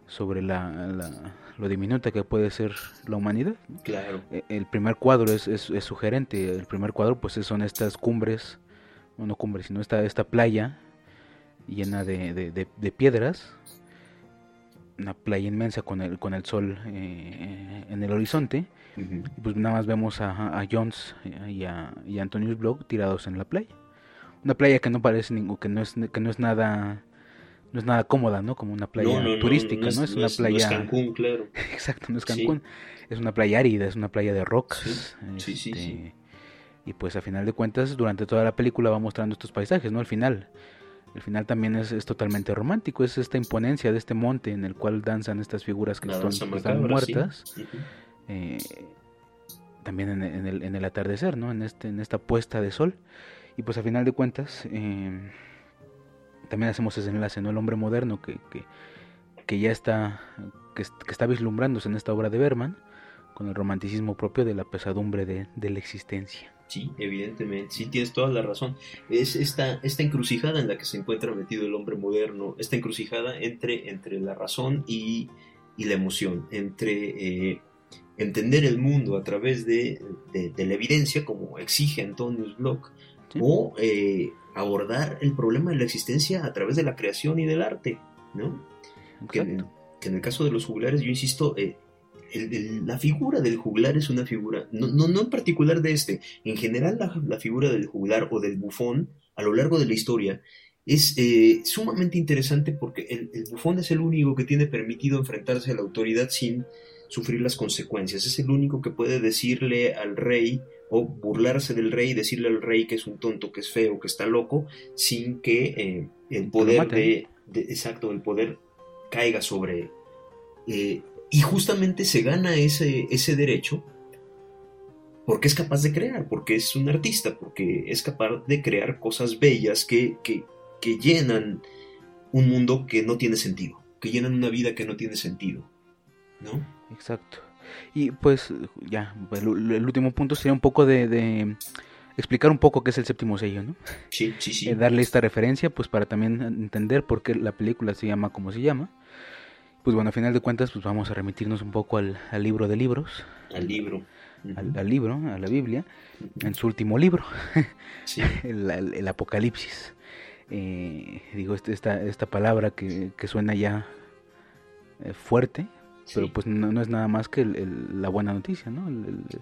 sobre la, lo diminuta que puede ser la humanidad. Claro. E, el primer cuadro es, es, sugerente, el primer cuadro pues son estas cumbres no cumbre, sino esta, esta playa llena de, de, piedras, una playa inmensa con el, con el sol eh, en el horizonte, pues nada más vemos a, a Jones y a, y Antonius Bloch tirados en la playa. Una playa que no parece ningún, que no es, que no es nada no es nada cómoda, ¿no? Como una playa turística, ¿no? Es, una playa. Cancún, claro. Exacto, no es Cancún. Es una playa árida, es una playa de rocas. Sí, sí, sí. Este, y pues a final de cuentas, durante toda la película va mostrando estos paisajes, ¿no? Al final. El final también es, es totalmente romántico, es esta imponencia de este monte en el cual danzan estas figuras que, están, muertas. Eh, también en, el, en, el, atardecer, ¿no? En, este, en esta puesta de sol. Y pues a final de cuentas, eh, también hacemos ese enlace, ¿no? El hombre moderno que, que, que ya está, que, que, está vislumbrándose en esta obra de Berman, con el romanticismo propio de la pesadumbre de, de la existencia. Sí, evidentemente, sí tienes toda la razón. Es esta, esta encrucijada en la que se encuentra metido el hombre moderno, esta encrucijada entre, entre la razón y, la emoción, entre eh, entender el mundo a través de, la evidencia, como exige Antonius Bloch, o eh, abordar el problema de la existencia a través de la creación y del arte, ¿no? Que, que en el caso de los juglares, yo insisto, eh, la figura del juglar es una figura, no, no, no en particular de este, en general la, figura del juglar o del bufón a lo largo de la historia es eh, sumamente interesante porque el, el, bufón es el único que tiene permitido enfrentarse a la autoridad sin sufrir las consecuencias. Es el único que puede decirle al rey o burlarse del rey, decirle al rey que es un tonto, que es feo, que está loco, sin que eh, el poder de, exacto, el poder caiga sobre él. Eh, y justamente se gana ese, ese derecho porque es capaz de crear, porque es un artista, porque es capaz de crear cosas bellas que, que, que llenan un mundo que no tiene sentido, que llenan una vida que no tiene sentido. ¿No? Exacto. Y pues ya, el, último punto sería un poco de, explicar un poco qué es el séptimo sello, ¿no? Sí, sí, sí. Eh, darle esta referencia, pues para también entender por qué la película se llama como se llama. Pues bueno, a final de cuentas, pues vamos a remitirnos un poco al, libro de libros. Al libro. al, libro, a la Biblia, en su último libro, sí. el, Apocalipsis. Eh, digo, este, esta, esta palabra que, que suena ya eh, fuerte, pero pues no, es nada más que la buena noticia, ¿no?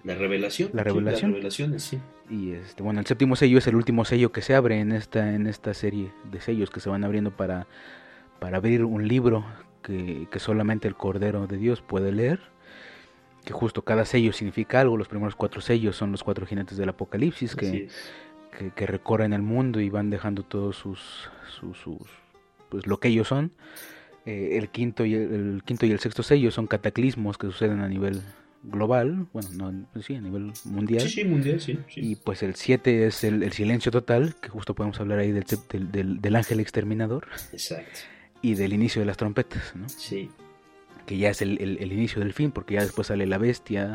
la revelación. La revelación. las revelaciones, sí. Y este, bueno, el séptimo sello es el último sello que se abre en esta, en esta serie de sellos que se van abriendo para, para abrir un libro que, solamente el Cordero de Dios puede leer. Que justo cada sello significa algo. Los primeros cuatro sellos son los cuatro jinetes del Apocalipsis que, que, recorren el mundo y van dejando todos sus, sus, sus pues lo que ellos son eh, el, quinto y el, quinto y el sexto sello son cataclismos que suceden a nivel global, bueno, no, sí, a nivel mundial. Sí, sí, mundial, sí. Y pues el siete es el, silencio total, que justo podemos hablar ahí del, del, del, ángel exterminador. Exacto. Y del inicio de las trompetas, ¿no? Sí. Que ya es el, el, inicio del fin, porque ya después sale la bestia,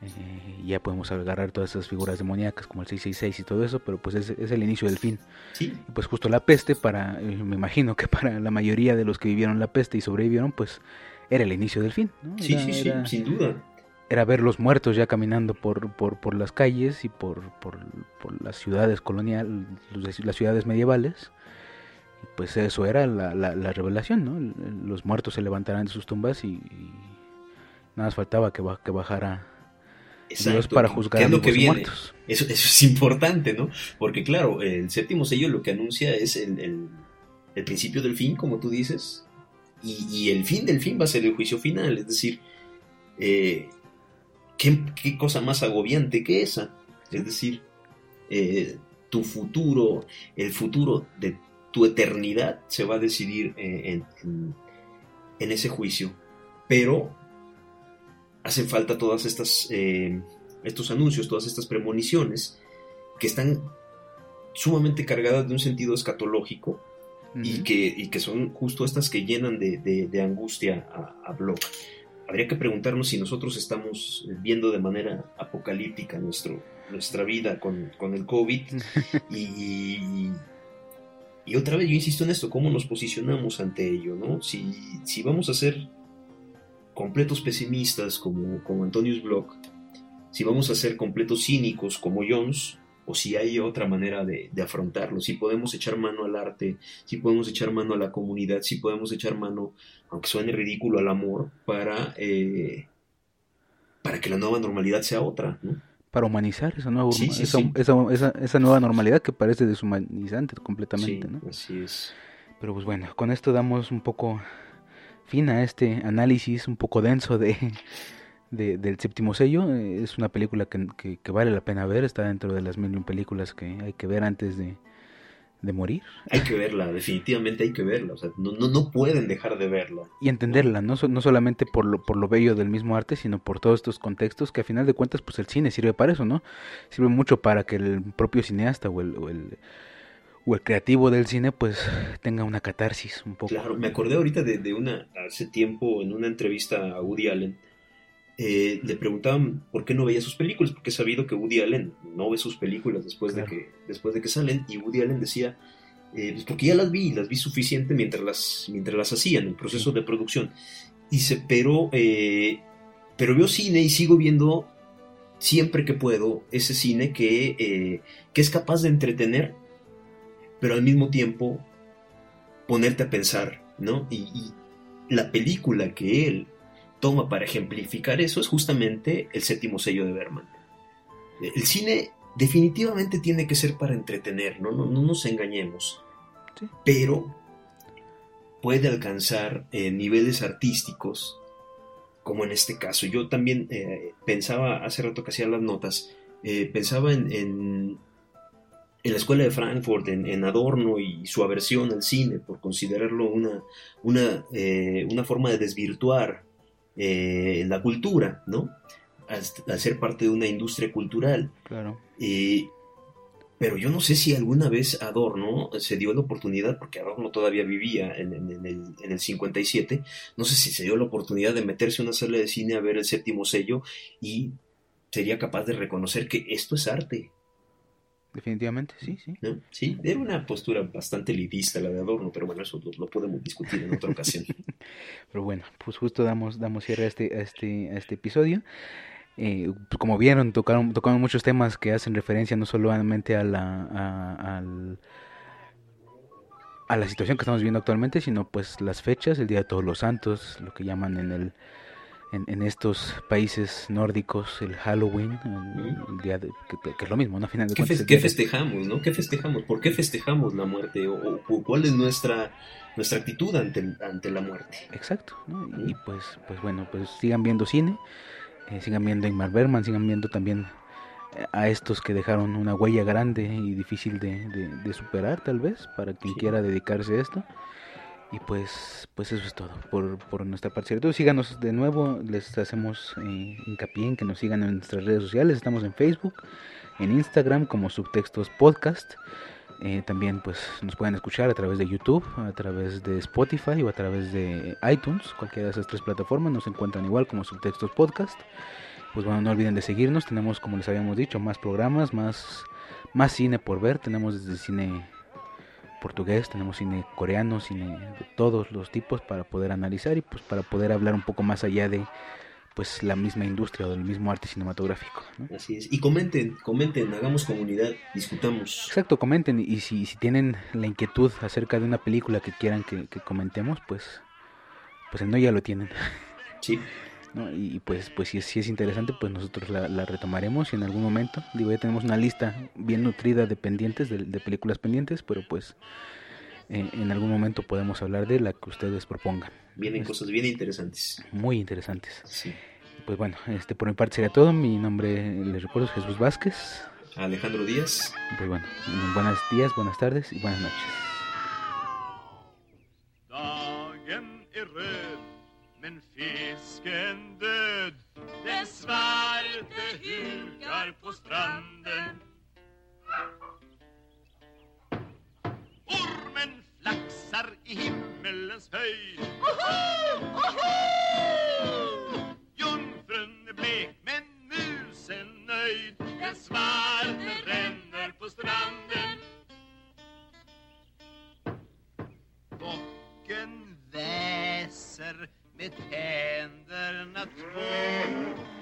eh, ya podemos agarrar todas esas figuras demoníacas como el 666 y todo eso, pero pues es, es el inicio del fin. Sí. Y pues justo la peste, para, eh, me imagino que para la mayoría de los que vivieron la peste y sobrevivieron, pues era el inicio del fin. ¿no? sí, sí, sí, sin duda. Era ver los muertos ya caminando por, por, por las calles y por, por, por las ciudades coloniales, las ciudades medievales. Y pues eso era la, la, la revelación, ¿no? Los muertos se levantarán de sus tumbas y, nada más faltaba que, que bajara Exacto, para juzgar es lo que viene? Eso, es importante, ¿no? Porque claro, el séptimo sello lo que anuncia es el, principio del fin, como tú dices, y, el fin del fin va a ser el juicio final, es decir, eh, ¿qué, cosa más agobiante que esa? Es decir, eh, tu futuro, el futuro de tu eternidad se va a decidir eh, en, en ese juicio, pero hacen falta todas estas eh, estos anuncios, todas estas premoniciones que están sumamente cargadas de un sentido escatológico y, que, que son justo estas que llenan de, angustia a, a Block. Habría que preguntarnos si nosotros estamos viendo de manera apocalíptica nuestro, nuestra vida con, el COVID y, y, otra vez yo insisto en esto, cómo nos posicionamos ante ello, ¿no? Si, si vamos a ser completos pesimistas como, como Antonius Block, si vamos a ser completos cínicos como Jones, o si hay otra manera de, afrontarlo, si podemos echar mano al arte, si podemos echar mano a la comunidad, si podemos echar mano, aunque suene ridículo, al amor, para, eh, para que la nueva normalidad sea otra, Para humanizar esa nueva, esa, esa, nueva normalidad que parece deshumanizante completamente, ¿no? Así es. Pero pues bueno, con esto damos un poco fin a este análisis un poco denso de, del séptimo sello. Es una película que, que, vale la pena ver, está dentro de las mil películas que hay que ver antes de, de morir. Hay que verla, definitivamente hay que verla, o sea, no, no, no pueden dejar de verla. Y entenderla, no, no solamente por lo, por lo bello del mismo arte, sino por todos estos contextos que a final de cuentas pues el cine sirve para eso, ¿no? Sirve mucho para que el propio cineasta o el, o el o el creativo del cine pues tenga una catarsis un poco. Claro, me acordé ahorita de, una, hace tiempo en una entrevista a Woody Allen, eh, le preguntaban por qué no veía sus películas, porque he sabido que Woody Allen no ve sus películas después, de, que, después de que salen, y Woody Allen decía, eh, pues porque ya las vi, las vi suficiente mientras las, mientras las hacía en el proceso de producción. Dice, pero, eh, pero veo cine y sigo viendo siempre que puedo ese cine que, que es capaz de entretener pero al mismo tiempo ponerte a pensar, ¿no? Y, la película que él toma para ejemplificar eso es justamente el séptimo sello de Berman. El cine definitivamente tiene que ser para entretener, no, no, nos engañemos, pero puede alcanzar eh, niveles artísticos, como en este caso. Yo también eh, pensaba, hace rato que hacía las notas, eh, pensaba en, en, la escuela de Frankfurt, en, Adorno y su aversión al cine, por considerarlo una, una, una forma de desvirtuar la cultura, ¿no? Al, ser parte de una industria cultural. Claro. Pero yo no sé si alguna vez Adorno se dio la oportunidad, porque Adorno todavía vivía en, el, en, el, 57, no sé si se dio la oportunidad de meterse en una sala de cine a ver el séptimo sello y sería capaz de reconocer que esto es arte. Definitivamente, sí, sí. Sí, era una postura bastante elitista la de Adorno, pero bueno, eso lo, podemos discutir en otra ocasión. pero bueno, pues justo damos, damos cierre a este, a este, a este episodio. Eh, pues, como vieron, tocaron, tocaron muchos temas que hacen referencia no solamente a la, a, a, la situación que estamos viendo actualmente, sino pues las fechas, el Día de Todos los Santos, lo que llaman en el en, estos países nórdicos el Halloween, el, día de, que, es lo mismo, ¿no? final de ¿Qué, ¿Qué, festejamos, no? ¿Qué festejamos? ¿Por qué festejamos la muerte? ¿O, cuál es nuestra nuestra actitud ante, ante la muerte? Exacto, ¿no? Y pues pues bueno, pues sigan viendo cine eh, sigan viendo a Ingmar Berman, sigan viendo también eh, a estos que dejaron una huella grande y difícil de, superar tal vez para quien quiera dedicarse a esto. Y pues, pues eso es todo por, por nuestra parte. Entonces síganos de nuevo, les hacemos eh, hincapié en que nos sigan en nuestras redes sociales. Estamos en Facebook, en Instagram como Subtextos Podcast. Eh, también pues nos pueden escuchar a través de YouTube, a través de Spotify o a través de iTunes. Cualquiera de esas tres plataformas nos encuentran igual como Subtextos Podcast. Pues bueno, no olviden de seguirnos. Tenemos, como les habíamos dicho, más programas, más, más cine por ver. Tenemos desde cine portugués, tenemos cine coreano, cine de todos los tipos para poder analizar y pues para poder hablar un poco más allá de pues la misma industria o del mismo arte cinematográfico. Así es. Y comenten, comenten, hagamos comunidad, discutamos. Exacto, comenten. Y si, si tienen la inquietud acerca de una película que quieran que, comentemos, pues, pues no ya lo tienen. Sí. Y, pues, pues si es, si es interesante, pues nosotros la, retomaremos y en algún momento, digo, ya tenemos una lista bien nutrida de pendientes, de, películas pendientes, pero pues eh, en algún momento podemos hablar de la que ustedes propongan. Vienen cosas bien interesantes. Muy interesantes. Sí. Pues bueno, este por mi parte sería todo. Mi nombre, les recuerdo, es Jesús Vázquez. Alejandro Díaz. Pues bueno, buenos días, buenas tardes y buenas noches. Flaxar i himmelens höjd. Jungfrun är blek men musen nöjd. Den svarte ränner på stranden. Bocken väser med tänderna två.